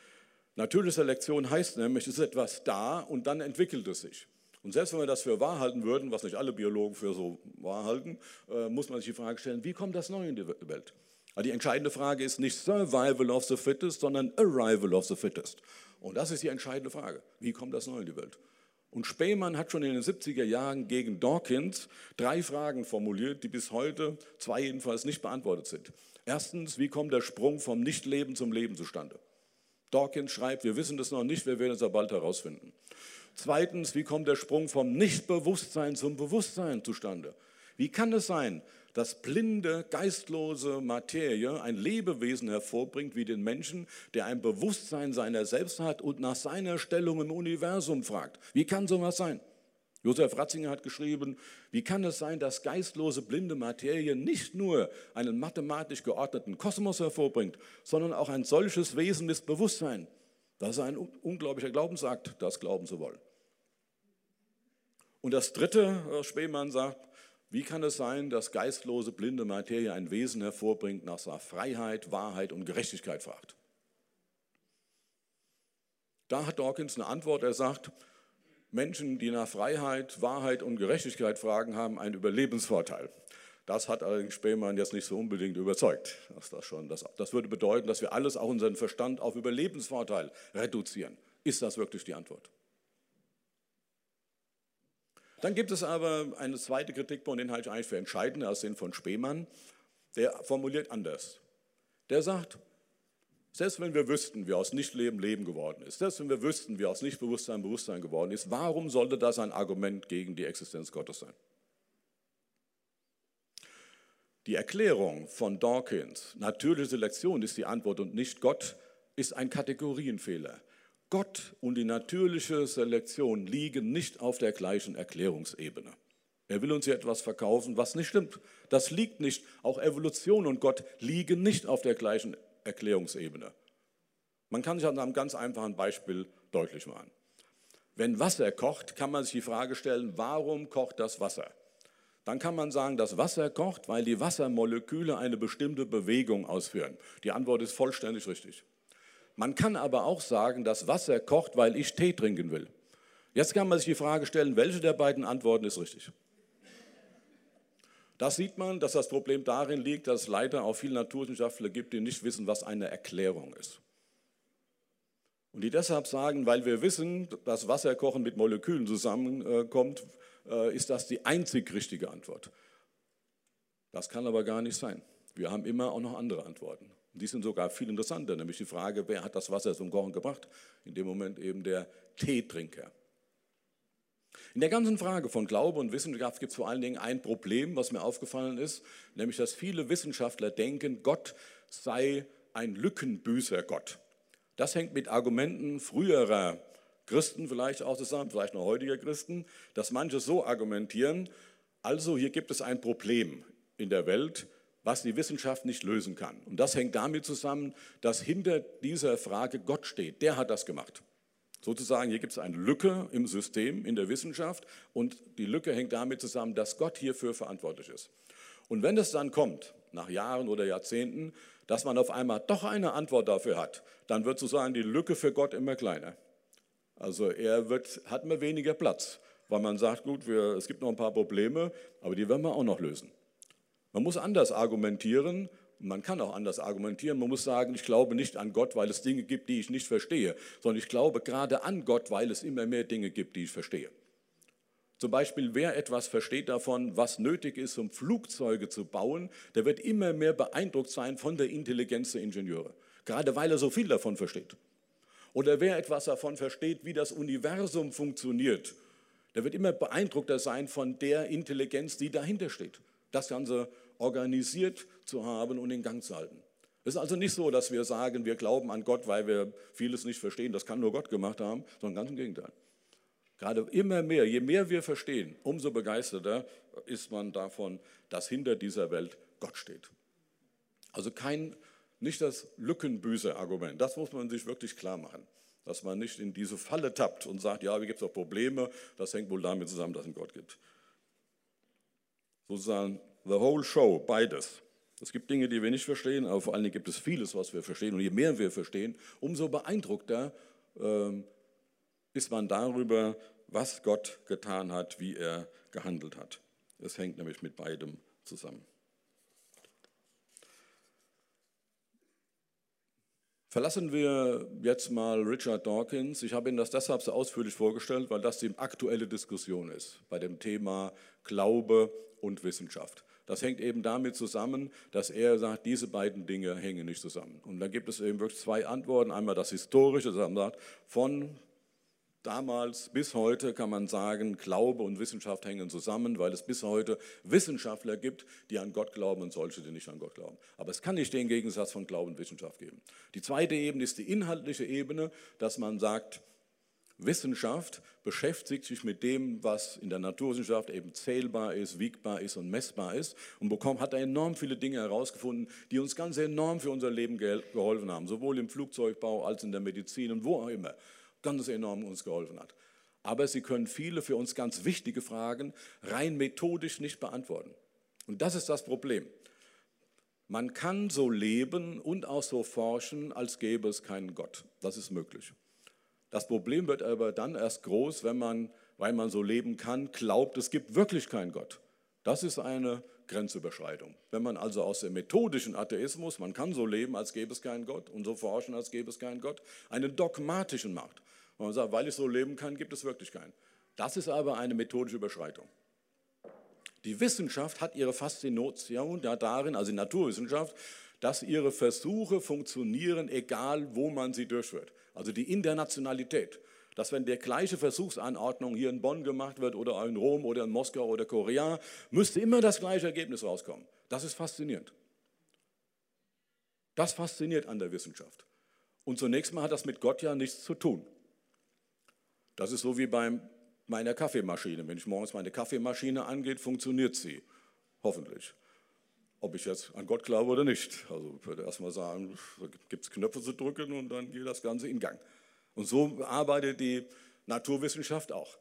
Natürliche Selektion heißt nämlich, es ist etwas da und dann entwickelt es sich. Und selbst wenn wir das für wahr halten würden, was nicht alle Biologen für so wahr halten, äh, muss man sich die Frage stellen, wie kommt das Neue in die Welt? Also die entscheidende Frage ist nicht Survival of the Fittest, sondern Arrival of the Fittest. Und das ist die entscheidende Frage. Wie kommt das Neue in die Welt? Und Spemann hat schon in den 70er Jahren gegen Dawkins drei Fragen formuliert, die bis heute, zwei jedenfalls, nicht beantwortet sind. Erstens, wie kommt der Sprung vom Nichtleben zum Leben zustande? Dawkins schreibt, wir wissen das noch nicht, wir werden es aber bald herausfinden. Zweitens, wie kommt der Sprung vom Nichtbewusstsein zum Bewusstsein zustande? Wie kann es sein, dass blinde, geistlose Materie ein Lebewesen hervorbringt wie den Menschen, der ein Bewusstsein seiner selbst hat und nach seiner Stellung im Universum fragt. Wie kann sowas sein? Josef Ratzinger hat geschrieben, wie kann es sein, dass geistlose, blinde Materie nicht nur einen mathematisch geordneten Kosmos hervorbringt, sondern auch ein solches Wesen ist Bewusstsein. Das ist ein unglaublicher Glaubensakt, das glauben zu wollen. Und das Dritte, Spemann sagt, wie kann es sein, dass geistlose, blinde Materie ein Wesen hervorbringt, nach seiner Freiheit, Wahrheit und Gerechtigkeit fragt? Da hat Dawkins eine Antwort. Er sagt, Menschen, die nach Freiheit, Wahrheit und Gerechtigkeit fragen, haben einen Überlebensvorteil. Das hat allerdings Spemann jetzt nicht so unbedingt überzeugt. Das, das, schon, das, das würde bedeuten, dass wir alles, auch unseren Verstand, auf Überlebensvorteil reduzieren. Ist das wirklich die Antwort? Dann gibt es aber eine zweite Kritikpunkt, den halte ich eigentlich für entscheidender als den von Spemann. Der formuliert anders. Der sagt, selbst wenn wir wüssten, wie aus Nichtleben Leben geworden ist, selbst wenn wir wüssten, wie aus Nichtbewusstsein Bewusstsein geworden ist, warum sollte das ein Argument gegen die Existenz Gottes sein? Die Erklärung von Dawkins, natürliche Selektion ist die Antwort und nicht Gott, ist ein Kategorienfehler. Gott und die natürliche Selektion liegen nicht auf der gleichen Erklärungsebene. Er will uns hier etwas verkaufen, was nicht stimmt. Das liegt nicht. Auch Evolution und Gott liegen nicht auf der gleichen Erklärungsebene. Man kann sich an einem ganz einfachen Beispiel deutlich machen. Wenn Wasser kocht, kann man sich die Frage stellen, warum kocht das Wasser? Dann kann man sagen, das Wasser kocht, weil die Wassermoleküle eine bestimmte Bewegung ausführen. Die Antwort ist vollständig richtig. Man kann aber auch sagen, das Wasser kocht, weil ich Tee trinken will. Jetzt kann man sich die Frage stellen, welche der beiden Antworten ist richtig? Das sieht man, dass das Problem darin liegt, dass es leider auch viele Naturwissenschaftler gibt, die nicht wissen, was eine Erklärung ist. Und die deshalb sagen, weil wir wissen, dass Wasserkochen mit Molekülen zusammenkommt, äh, ist das die einzig richtige Antwort. Das kann aber gar nicht sein. Wir haben immer auch noch andere Antworten. Die sind sogar viel interessanter, nämlich die Frage, wer hat das Wasser zum Kochen gebracht? In dem Moment eben der Teetrinker. In der ganzen Frage von Glaube und Wissenschaft gibt es vor allen Dingen ein Problem, was mir aufgefallen ist, nämlich dass viele Wissenschaftler denken, Gott sei ein Lückenbüßer-Gott. Das hängt mit Argumenten früherer Christen vielleicht auch zusammen, vielleicht noch heutiger Christen, dass manche so argumentieren, also hier gibt es ein Problem in der Welt, was die Wissenschaft nicht lösen kann. Und das hängt damit zusammen, dass hinter dieser Frage Gott steht. Der hat das gemacht. Sozusagen, hier gibt es eine Lücke im System, in der Wissenschaft und die Lücke hängt damit zusammen, dass Gott hierfür verantwortlich ist. Und wenn es dann kommt, nach Jahren oder Jahrzehnten, dass man auf einmal doch eine Antwort dafür hat, dann wird sozusagen die Lücke für Gott immer kleiner. Also er wird, hat immer weniger Platz, weil man sagt, gut, wir, es gibt noch ein paar Probleme, aber die werden wir auch noch lösen. Man muss anders argumentieren man kann auch anders argumentieren. Man muss sagen, ich glaube nicht an Gott, weil es Dinge gibt, die ich nicht verstehe, sondern ich glaube gerade an Gott, weil es immer mehr Dinge gibt, die ich verstehe. Zum Beispiel, wer etwas versteht davon, was nötig ist, um Flugzeuge zu bauen, der wird immer mehr beeindruckt sein von der Intelligenz der Ingenieure, gerade weil er so viel davon versteht. Oder wer etwas davon versteht, wie das Universum funktioniert, der wird immer beeindruckter sein von der Intelligenz, die dahinter steht. Das Ganze organisiert zu haben und in Gang zu halten. Es ist also nicht so, dass wir sagen, wir glauben an Gott, weil wir vieles nicht verstehen, das kann nur Gott gemacht haben, sondern ganz im Gegenteil. Gerade immer mehr, je mehr wir verstehen, umso begeisterter ist man davon, dass hinter dieser Welt Gott steht. Also kein, nicht das Lückenbüßer-Argument, das muss man sich wirklich klar machen, dass man nicht in diese Falle tappt und sagt, ja, wie gibt es auch Probleme, das hängt wohl damit zusammen, dass es einen Gott gibt. Sozusagen the whole show, beides. Es gibt Dinge, die wir nicht verstehen, aber vor allen Dingen gibt es vieles, was wir verstehen. Und je mehr wir verstehen, umso beeindruckter äh, ist man darüber, was Gott getan hat, wie er gehandelt hat. Es hängt nämlich mit beidem zusammen. Verlassen wir jetzt mal Richard Dawkins. Ich habe Ihnen das deshalb so ausführlich vorgestellt, weil das die aktuelle Diskussion ist bei dem Thema Glaube und Wissenschaft. Das hängt eben damit zusammen, dass er sagt, diese beiden Dinge hängen nicht zusammen. Und da gibt es eben wirklich zwei Antworten. Einmal das Historische, dass man sagt, von damals bis heute kann man sagen, Glaube und Wissenschaft hängen zusammen, weil es bis heute Wissenschaftler gibt, die an Gott glauben und solche, die nicht an Gott glauben. Aber es kann nicht den Gegensatz von Glauben und Wissenschaft geben. Die zweite Ebene ist die inhaltliche Ebene, dass man sagt, Wissenschaft beschäftigt sich mit dem, was in der Naturwissenschaft eben zählbar ist, wiegbar ist und messbar ist und bekommt, hat da enorm viele Dinge herausgefunden, die uns ganz enorm für unser Leben geholfen haben, sowohl im Flugzeugbau als in der Medizin und wo auch immer, ganz enorm uns geholfen hat. Aber sie können viele für uns ganz wichtige Fragen rein methodisch nicht beantworten. Und das ist das Problem. Man kann so leben und auch so forschen, als gäbe es keinen Gott. Das ist möglich. Das Problem wird aber dann erst groß, wenn man, weil man so leben kann, glaubt, es gibt wirklich keinen Gott. Das ist eine Grenzüberschreitung. Wenn man also aus dem methodischen Atheismus, man kann so leben, als gäbe es keinen Gott und so forschen, als gäbe es keinen Gott, einen dogmatischen macht. Und man sagt, weil ich so leben kann, gibt es wirklich keinen. Das ist aber eine methodische Überschreitung. Die Wissenschaft hat ihre Faszination darin, also die Naturwissenschaft, dass ihre Versuche funktionieren, egal wo man sie durchführt also die Internationalität. Dass wenn der gleiche Versuchsanordnung hier in Bonn gemacht wird oder in Rom oder in Moskau oder Korea, müsste immer das gleiche Ergebnis rauskommen. Das ist faszinierend. Das fasziniert an der Wissenschaft. Und zunächst mal hat das mit Gott ja nichts zu tun. Das ist so wie bei meiner Kaffeemaschine. Wenn ich morgens meine Kaffeemaschine angeht, funktioniert sie. Hoffentlich ob ich jetzt an Gott glaube oder nicht. Also ich würde erstmal sagen, da gibt es Knöpfe zu drücken und dann geht das Ganze in Gang. Und so arbeitet die Naturwissenschaft auch.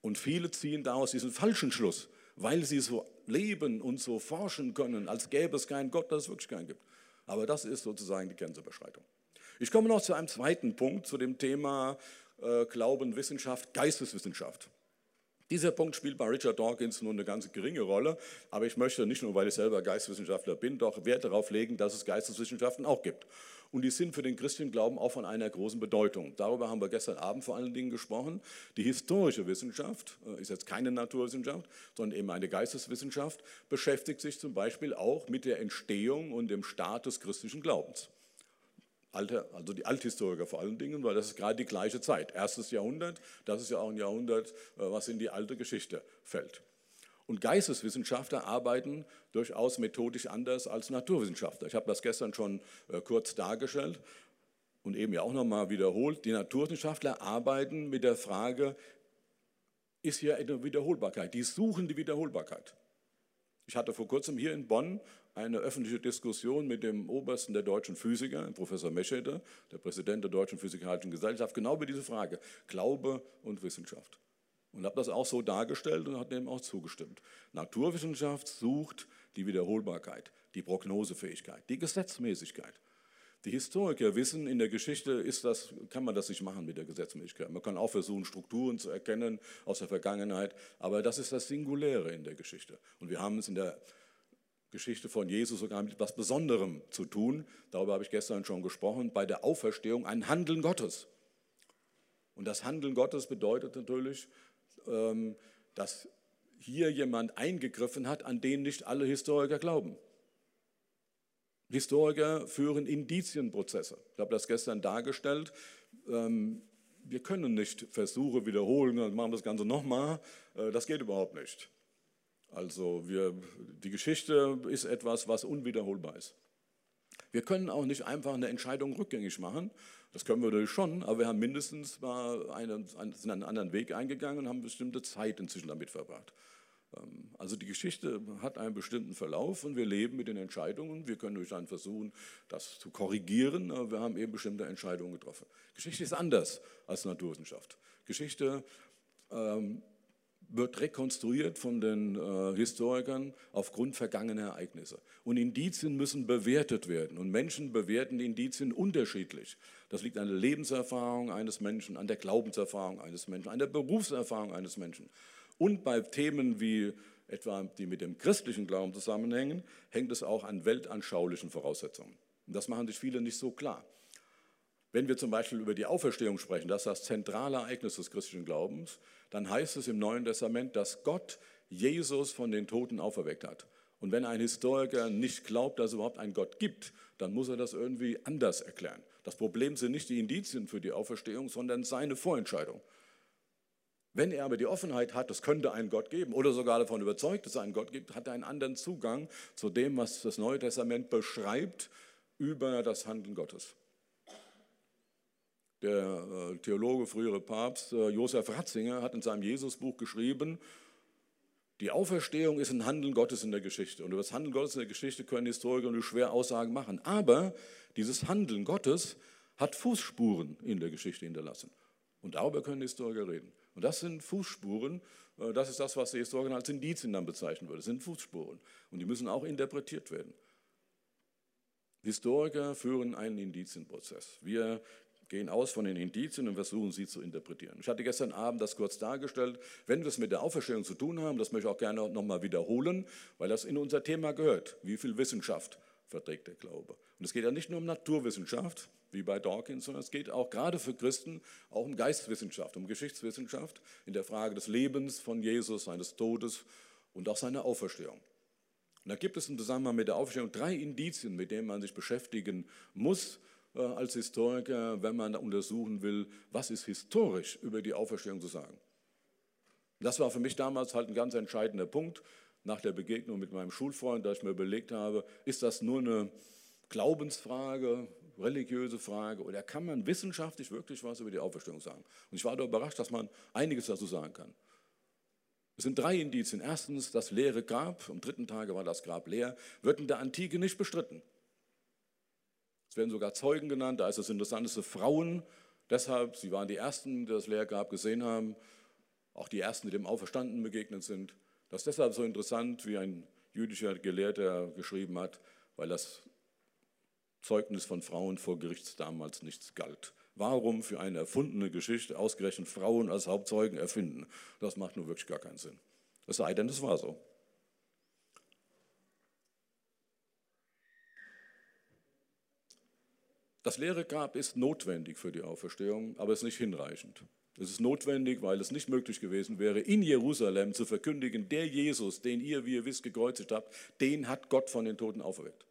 Und viele ziehen daraus diesen falschen Schluss, weil sie so leben und so forschen können, als gäbe es keinen Gott, dass es wirklich keinen gibt. Aber das ist sozusagen die Grenzüberschreitung. Ich komme noch zu einem zweiten Punkt, zu dem Thema äh, Glauben, Wissenschaft, Geisteswissenschaft. Dieser Punkt spielt bei Richard Dawkins nur eine ganz geringe Rolle, aber ich möchte nicht nur, weil ich selber Geisteswissenschaftler bin, doch Wert darauf legen, dass es Geisteswissenschaften auch gibt. Und die sind für den christlichen Glauben auch von einer großen Bedeutung. Darüber haben wir gestern Abend vor allen Dingen gesprochen. Die historische Wissenschaft äh, ist jetzt keine Naturwissenschaft, sondern eben eine Geisteswissenschaft, beschäftigt sich zum Beispiel auch mit der Entstehung und dem Start des christlichen Glaubens. Alte, also die Althistoriker vor allen Dingen, weil das ist gerade die gleiche Zeit. Erstes Jahrhundert, das ist ja auch ein Jahrhundert, äh, was in die alte Geschichte fällt. Und Geisteswissenschaftler arbeiten durchaus methodisch anders als Naturwissenschaftler. Ich habe das gestern schon äh, kurz dargestellt und eben ja auch nochmal wiederholt. Die Naturwissenschaftler arbeiten mit der Frage, ist hier eine Wiederholbarkeit? Die suchen die Wiederholbarkeit. Ich hatte vor kurzem hier in Bonn eine öffentliche Diskussion mit dem Obersten der deutschen Physiker, Professor Meschede, der Präsident der Deutschen Physikalischen Gesellschaft, genau über diese Frage, Glaube und Wissenschaft. Und habe das auch so dargestellt und hat dem auch zugestimmt. Naturwissenschaft sucht die Wiederholbarkeit, die Prognosefähigkeit, die Gesetzmäßigkeit. Die Historiker wissen, in der Geschichte ist das, kann man das nicht machen mit der Gesetzmäßigkeit. Man kann auch versuchen, Strukturen zu erkennen aus der Vergangenheit, aber das ist das Singuläre in der Geschichte. Und wir haben es in der Geschichte von Jesus sogar mit etwas Besonderem zu tun. Darüber habe ich gestern schon gesprochen. Bei der Auferstehung ein Handeln Gottes. Und das Handeln Gottes bedeutet natürlich, ähm, dass hier jemand eingegriffen hat, an den nicht alle Historiker glauben. Historiker führen Indizienprozesse. Ich habe das gestern dargestellt. Ähm, wir können nicht Versuche wiederholen und machen das Ganze nochmal. Äh, das geht überhaupt nicht. Also wir, die Geschichte ist etwas, was unwiederholbar ist. Wir können auch nicht einfach eine Entscheidung rückgängig machen. Das können wir natürlich schon, aber wir haben mindestens mal einen, sind einen anderen Weg eingegangen und haben bestimmte Zeit inzwischen damit verbracht. Ähm, also die Geschichte hat einen bestimmten Verlauf und wir leben mit den Entscheidungen. Wir können durch dann versuchen, das zu korrigieren, aber wir haben eben bestimmte Entscheidungen getroffen. Geschichte ist anders als Naturwissenschaft. Geschichte ähm, wird rekonstruiert von den äh, Historikern aufgrund vergangener Ereignisse. Und Indizien müssen bewertet werden. Und Menschen bewerten Indizien unterschiedlich. Das liegt an der Lebenserfahrung eines Menschen, an der Glaubenserfahrung eines Menschen, an der Berufserfahrung eines Menschen. Und bei Themen wie etwa, die mit dem christlichen Glauben zusammenhängen, hängt es auch an weltanschaulichen Voraussetzungen. Und das machen sich viele nicht so klar. Wenn wir zum Beispiel über die Auferstehung sprechen, das ist das zentrale Ereignis des christlichen Glaubens, dann heißt es im Neuen Testament, dass Gott Jesus von den Toten auferweckt hat. Und wenn ein Historiker nicht glaubt, dass es überhaupt einen Gott gibt, dann muss er das irgendwie anders erklären. Das Problem sind nicht die Indizien für die Auferstehung, sondern seine Vorentscheidung. Wenn er aber die Offenheit hat, es könnte einen Gott geben oder sogar davon überzeugt, dass es einen Gott gibt, hat er einen anderen Zugang zu dem, was das Neue Testament beschreibt über das Handeln Gottes der äh, Theologe, frühere Papst äh, Josef Ratzinger hat in seinem Jesusbuch geschrieben, die Auferstehung ist ein Handeln Gottes in der Geschichte. Und über das Handeln Gottes in der Geschichte können Historiker nur schwer Aussagen machen. Aber dieses Handeln Gottes hat Fußspuren in der Geschichte hinterlassen. Und darüber können Historiker reden. Und das sind Fußspuren, äh, das ist das, was die Historiker als Indizien dann bezeichnen würden. Das sind Fußspuren. Und die müssen auch interpretiert werden. Historiker führen einen Indizienprozess. Wir gehen aus von den Indizien und versuchen sie zu interpretieren. Ich hatte gestern Abend das kurz dargestellt. Wenn wir es mit der Auferstehung zu tun haben, das möchte ich auch gerne nochmal wiederholen, weil das in unser Thema gehört. Wie viel Wissenschaft verträgt der Glaube? Und es geht ja nicht nur um Naturwissenschaft, wie bei Dawkins, sondern es geht auch gerade für Christen auch um Geistwissenschaft, um Geschichtswissenschaft in der Frage des Lebens von Jesus, seines Todes und auch seiner Auferstehung. Und da gibt es im Zusammenhang mit der Auferstehung drei Indizien, mit denen man sich beschäftigen muss, als Historiker, wenn man untersuchen will, was ist historisch über die Auferstehung zu sagen. Das war für mich damals halt ein ganz entscheidender Punkt nach der Begegnung mit meinem Schulfreund, da ich mir überlegt habe, ist das nur eine Glaubensfrage, religiöse Frage oder kann man wissenschaftlich wirklich was über die Auferstehung sagen? Und ich war da überrascht, dass man einiges dazu sagen kann. Es sind drei Indizien. Erstens, das leere Grab, am dritten Tage war das Grab leer, wird in der Antike nicht bestritten. Es werden sogar Zeugen genannt, da ist das Interessanteste Frauen, Deshalb, sie waren die Ersten, die das Lehrgrab gesehen haben, auch die Ersten, die dem Auferstandenen begegnet sind. Das ist deshalb so interessant, wie ein jüdischer Gelehrter geschrieben hat, weil das Zeugnis von Frauen vor Gericht damals nichts galt. Warum für eine erfundene Geschichte ausgerechnet Frauen als Hauptzeugen erfinden? Das macht nur wirklich gar keinen Sinn. Es sei denn, es war so. Das leere Grab ist notwendig für die Auferstehung, aber es ist nicht hinreichend. Es ist notwendig, weil es nicht möglich gewesen wäre, in Jerusalem zu verkündigen, der Jesus, den ihr, wie ihr wisst, gekreuzigt habt, den hat Gott von den Toten auferweckt.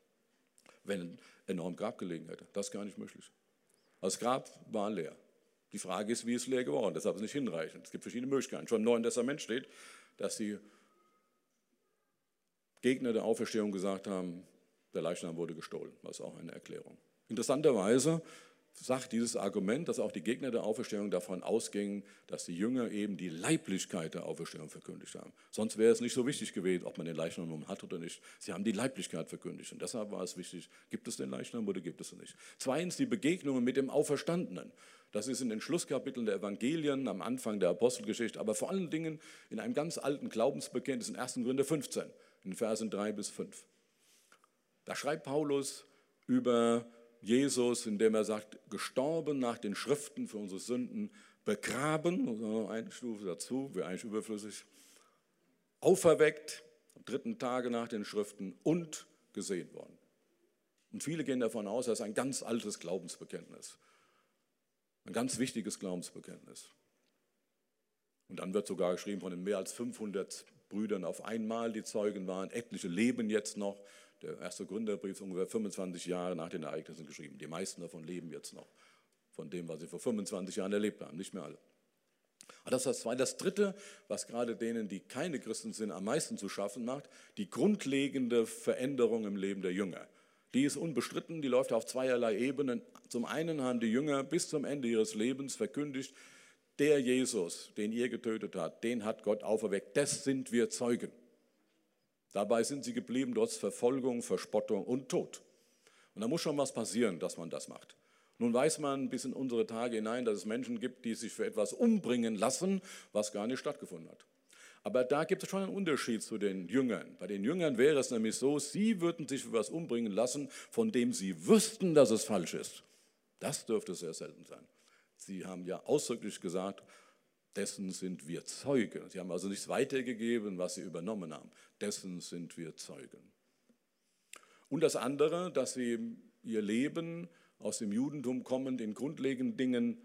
Wenn ein enorm Grab gelegen hätte. Das ist gar nicht möglich. Das Grab war leer. Die Frage ist, wie ist es leer geworden? Deshalb ist es nicht hinreichend. Es gibt verschiedene Möglichkeiten. Schon im Neuen Testament steht, dass die Gegner der Auferstehung gesagt haben, der Leichnam wurde gestohlen. Das ist auch eine Erklärung. Interessanterweise sagt dieses Argument, dass auch die Gegner der Auferstehung davon ausgingen, dass die Jünger eben die Leiblichkeit der Auferstehung verkündigt haben. Sonst wäre es nicht so wichtig gewesen, ob man den Leichnam hat oder nicht. Sie haben die Leiblichkeit verkündigt und deshalb war es wichtig, gibt es den Leichnam oder gibt es ihn nicht. Zweitens die Begegnungen mit dem Auferstandenen. Das ist in den Schlusskapiteln der Evangelien, am Anfang der Apostelgeschichte, aber vor allen Dingen in einem ganz alten Glaubensbekenntnis in 1. Gründe 15, in Versen 3 bis 5. Da schreibt Paulus über Jesus, indem er sagt, gestorben nach den Schriften für unsere Sünden, begraben, eine Stufe dazu, wäre eigentlich überflüssig, auferweckt, am dritten Tage nach den Schriften und gesehen worden. Und viele gehen davon aus, das ist ein ganz altes Glaubensbekenntnis, ein ganz wichtiges Glaubensbekenntnis. Und dann wird sogar geschrieben von den mehr als 500 Brüdern auf einmal, die Zeugen waren, etliche leben jetzt noch. Der erste Gründerbrief ist ungefähr 25 Jahre nach den Ereignissen geschrieben. Die meisten davon leben jetzt noch von dem, was sie vor 25 Jahren erlebt haben, nicht mehr alle. Aber das ist das Zweite. Das Dritte, was gerade denen, die keine Christen sind, am meisten zu schaffen macht, die grundlegende Veränderung im Leben der Jünger. Die ist unbestritten, die läuft auf zweierlei Ebenen. Zum einen haben die Jünger bis zum Ende ihres Lebens verkündigt, der Jesus, den ihr getötet habt, den hat Gott auferweckt. Das sind wir Zeugen. Dabei sind sie geblieben, trotz Verfolgung, Verspottung und Tod. Und da muss schon was passieren, dass man das macht. Nun weiß man bis in unsere Tage hinein, dass es Menschen gibt, die sich für etwas umbringen lassen, was gar nicht stattgefunden hat. Aber da gibt es schon einen Unterschied zu den Jüngern. Bei den Jüngern wäre es nämlich so, sie würden sich für etwas umbringen lassen, von dem sie wüssten, dass es falsch ist. Das dürfte sehr selten sein. Sie haben ja ausdrücklich gesagt, dessen sind wir Zeugen. Sie haben also nichts weitergegeben, was sie übernommen haben. Dessen sind wir Zeugen. Und das andere, dass sie ihr Leben aus dem Judentum kommend in grundlegenden Dingen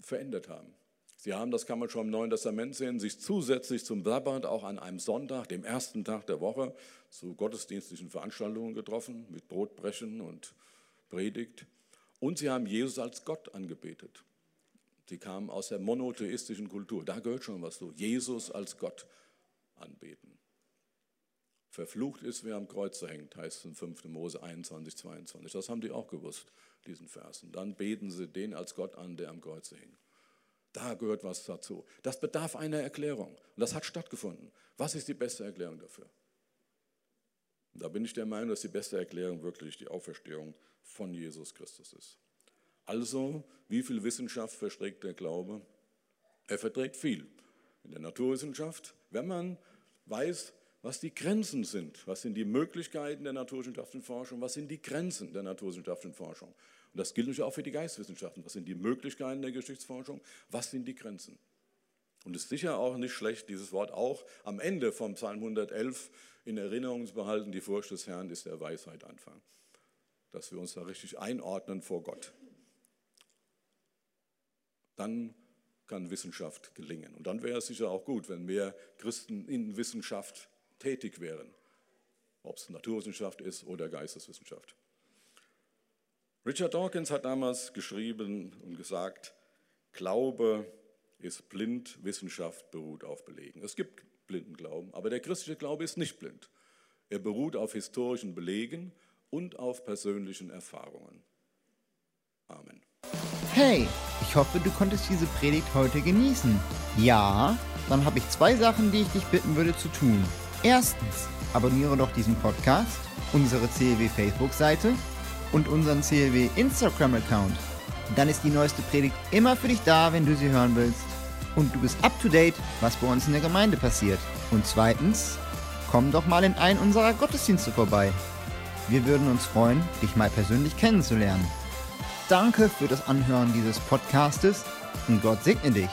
verändert haben. Sie haben, das kann man schon im Neuen Testament sehen, sich zusätzlich zum Sabbat auch an einem Sonntag, dem ersten Tag der Woche, zu gottesdienstlichen Veranstaltungen getroffen, mit Brotbrechen und Predigt. Und sie haben Jesus als Gott angebetet. Sie kamen aus der monotheistischen Kultur. Da gehört schon was zu. Jesus als Gott anbeten. Verflucht ist, wer am Kreuz hängt, heißt es in 5. Mose 21, 22. Das haben die auch gewusst, diesen Versen. Dann beten sie den als Gott an, der am Kreuz hängt. Da gehört was dazu. Das bedarf einer Erklärung. Und das hat stattgefunden. Was ist die beste Erklärung dafür? da bin ich der Meinung, dass die beste Erklärung wirklich die Auferstehung von Jesus Christus ist. Also, wie viel Wissenschaft verträgt der Glaube? Er verträgt viel. In der Naturwissenschaft, wenn man weiß, was die Grenzen sind, was sind die Möglichkeiten der naturwissenschaftlichen Forschung, was sind die Grenzen der naturwissenschaftlichen Forschung. Und das gilt natürlich auch für die Geistwissenschaften. Was sind die Möglichkeiten der Geschichtsforschung, was sind die Grenzen. Und es ist sicher auch nicht schlecht, dieses Wort auch am Ende vom Psalm 111 in Erinnerung zu behalten, die Furcht des Herrn ist der Weisheit Anfang. Dass wir uns da richtig einordnen vor Gott dann kann Wissenschaft gelingen. Und dann wäre es sicher auch gut, wenn mehr Christen in Wissenschaft tätig wären, ob es Naturwissenschaft ist oder Geisteswissenschaft. Richard Dawkins hat damals geschrieben und gesagt, Glaube ist blind, Wissenschaft beruht auf Belegen. Es gibt blinden Glauben, aber der christliche Glaube ist nicht blind. Er beruht auf historischen Belegen und auf persönlichen Erfahrungen. Amen. Hey, ich hoffe, du konntest diese Predigt heute genießen. Ja, dann habe ich zwei Sachen, die ich dich bitten würde zu tun. Erstens, abonniere doch diesen Podcast, unsere CLW Facebook-Seite und unseren CLW Instagram-Account. Dann ist die neueste Predigt immer für dich da, wenn du sie hören willst. Und du bist up to date, was bei uns in der Gemeinde passiert. Und zweitens, komm doch mal in einen unserer Gottesdienste vorbei. Wir würden uns freuen, dich mal persönlich kennenzulernen. Danke für das Anhören dieses Podcastes und Gott segne dich.